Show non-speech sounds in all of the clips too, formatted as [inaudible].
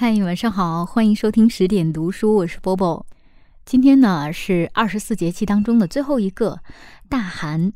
嗨，晚上好，欢迎收听十点读书，我是波波。今天呢是二十四节气当中的最后一个大寒，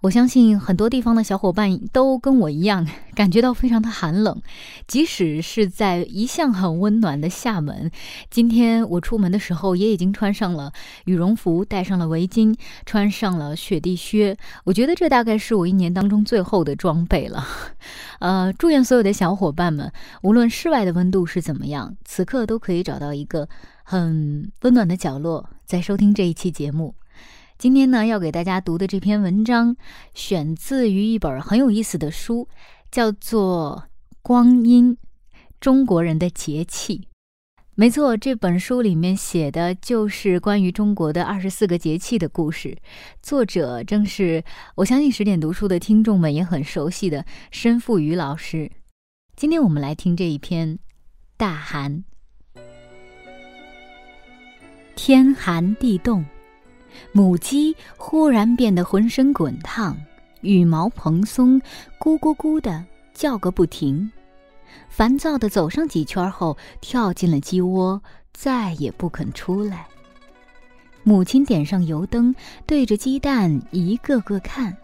我相信很多地方的小伙伴都跟我一样 [laughs] 感觉到非常的寒冷。即使是在一向很温暖的厦门，今天我出门的时候也已经穿上了羽绒服，戴上了围巾，穿上了雪地靴。我觉得这大概是我一年当中最后的装备了。[laughs] 呃，祝愿所有的小伙伴们，无论室外的温度是怎么样，此刻都可以找到一个。很温暖的角落，在收听这一期节目。今天呢，要给大家读的这篇文章，选自于一本很有意思的书，叫做《光阴：中国人的节气》。没错，这本书里面写的就是关于中国的二十四个节气的故事。作者正是我相信十点读书的听众们也很熟悉的申富宇老师。今天我们来听这一篇《大寒》。天寒地冻，母鸡忽然变得浑身滚烫，羽毛蓬松，咕咕咕的叫个不停。烦躁的走上几圈后，跳进了鸡窝，再也不肯出来。母亲点上油灯，对着鸡蛋一个个看，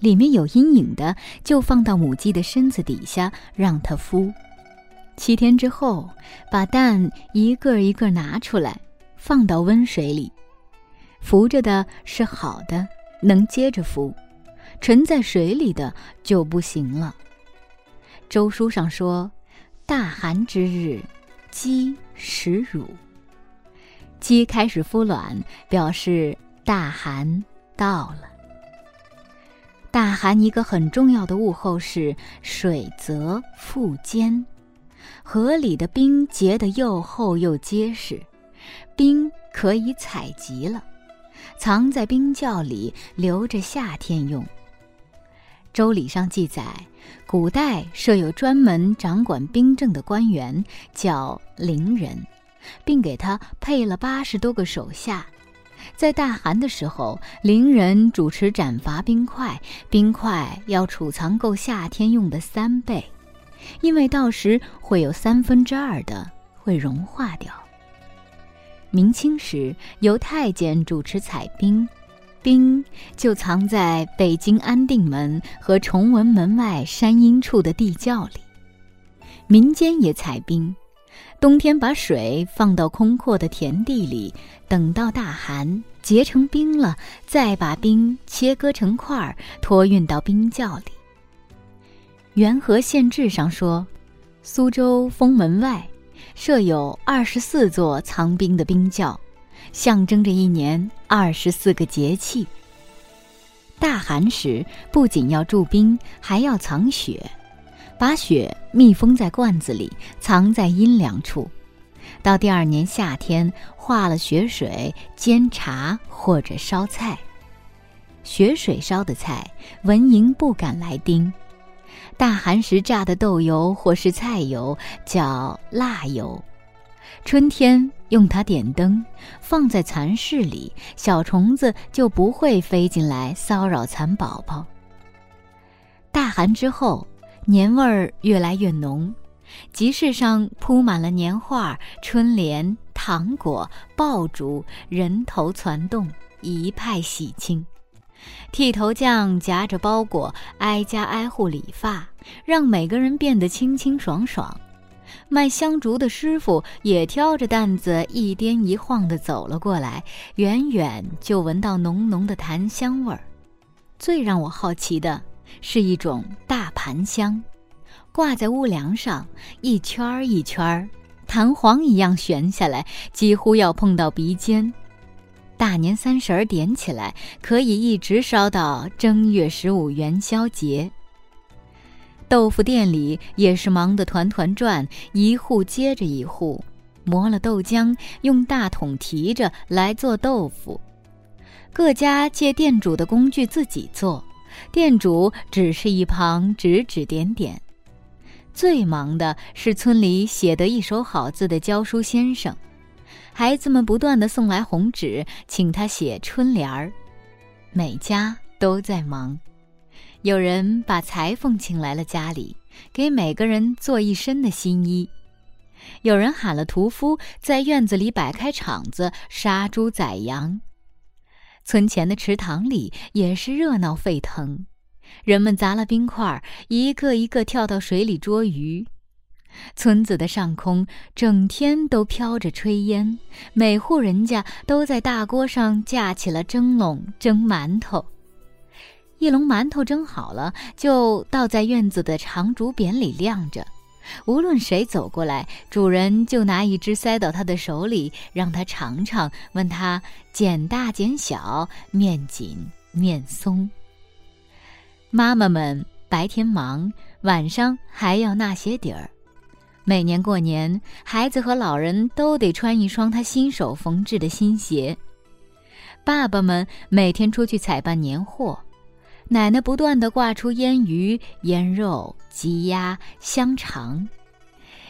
里面有阴影的就放到母鸡的身子底下，让它孵。七天之后，把蛋一个一个拿出来。放到温水里，浮着的是好的，能接着浮；沉在水里的就不行了。周书上说：“大寒之日，鸡食乳。”鸡开始孵卵，表示大寒到了。大寒一个很重要的物候是水泽腹坚，河里的冰结得又厚又结实。冰可以采集了，藏在冰窖里，留着夏天用。周礼上记载，古代设有专门掌管冰政的官员，叫陵人，并给他配了八十多个手下。在大寒的时候，陵人主持斩伐冰块，冰块要储藏够夏天用的三倍，因为到时会有三分之二的会融化掉。明清时，由太监主持采冰，冰就藏在北京安定门和崇文门外山阴处的地窖里。民间也采冰，冬天把水放到空阔的田地里，等到大寒结成冰了，再把冰切割成块儿，托运到冰窖里。元和县志上说，苏州封门外。设有二十四座藏冰的冰窖，象征着一年二十四个节气。大寒时，不仅要铸冰，还要藏雪，把雪密封在罐子里，藏在阴凉处。到第二年夏天，化了雪水煎茶或者烧菜。雪水烧的菜，蚊蝇不敢来叮。大寒时榨的豆油或是菜油叫腊油，春天用它点灯，放在蚕室里，小虫子就不会飞进来骚扰蚕宝宝。大寒之后，年味儿越来越浓，集市上铺满了年画、春联、糖果、爆竹，人头攒动，一派喜庆。剃头匠夹着包裹，挨家挨户理发，让每个人变得清清爽爽。卖香烛的师傅也挑着担子，一颠一晃地走了过来，远远就闻到浓浓的檀香味儿。最让我好奇的是一种大盘香，挂在屋梁上，一圈儿一圈儿，弹簧一样悬下来，几乎要碰到鼻尖。大年三十儿点起来，可以一直烧到正月十五元宵节。豆腐店里也是忙得团团转，一户接着一户，磨了豆浆，用大桶提着来做豆腐。各家借店主的工具自己做，店主只是一旁指指点点。最忙的是村里写得一手好字的教书先生。孩子们不断的送来红纸，请他写春联儿。每家都在忙，有人把裁缝请来了家里，给每个人做一身的新衣。有人喊了屠夫，在院子里摆开场子杀猪宰羊。村前的池塘里也是热闹沸腾，人们砸了冰块，一个一个跳到水里捉鱼。村子的上空整天都飘着炊烟，每户人家都在大锅上架起了蒸笼蒸馒头。一笼馒头蒸好了，就倒在院子的长竹匾里晾着。无论谁走过来，主人就拿一只塞到他的手里，让他尝尝，问他剪大剪小，面紧面松。妈妈们白天忙，晚上还要纳鞋底儿。每年过年，孩子和老人都得穿一双他亲手缝制的新鞋。爸爸们每天出去采办年货。奶奶不断地挂出腌鱼、腌肉、鸡鸭、香肠，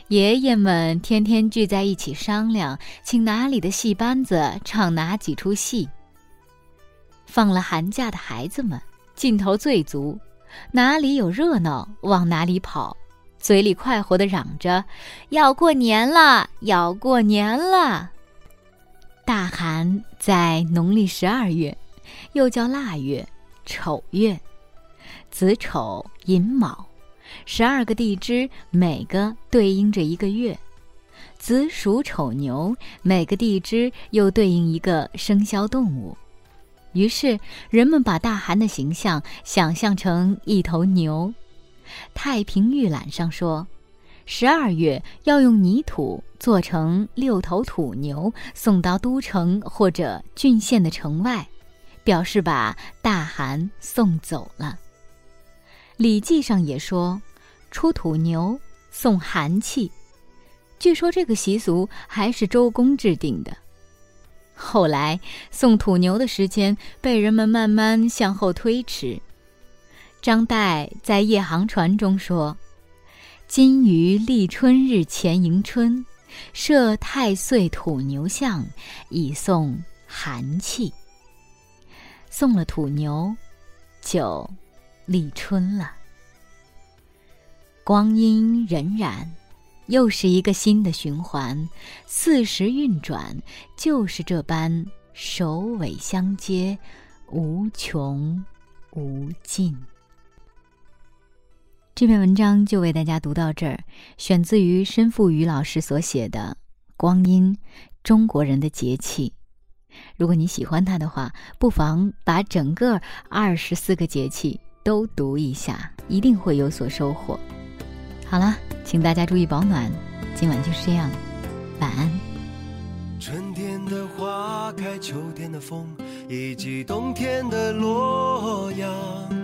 爷爷们天天聚在一起商量，请哪里的戏班子唱哪几出戏。放了寒假的孩子们劲头最足，哪里有热闹往哪里跑，嘴里快活地嚷着：“要过年了，要过年了！”大寒在农历十二月，又叫腊月。丑月，子丑寅卯，十二个地支每个对应着一个月，子鼠丑牛每个地支又对应一个生肖动物。于是人们把大寒的形象想象成一头牛。太平御览上说，十二月要用泥土做成六头土牛，送到都城或者郡县的城外。表示把大寒送走了。《礼记》上也说：“出土牛送寒气。”据说这个习俗还是周公制定的。后来送土牛的时间被人们慢慢向后推迟。张岱在《夜航船》中说：“今于立春日前迎春，设太岁土牛像，以送寒气。”送了土牛，就立春了。光阴荏苒，又是一个新的循环。四时运转，就是这般首尾相接，无穷无尽。这篇文章就为大家读到这儿，选自于申富宇老师所写的《光阴：中国人的节气》。如果你喜欢它的话，不妨把整个二十四个节气都读一下，一定会有所收获。好了，请大家注意保暖，今晚就是这样，晚安。春天的花开，秋天的风，以及冬天的洛阳。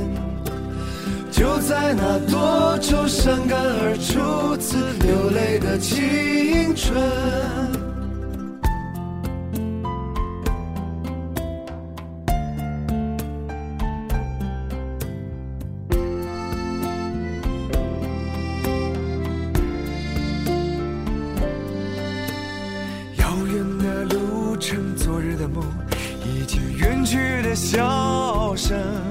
就在那多愁善感而初次流泪的青春。遥远的路程昨日的梦以及远去的笑声。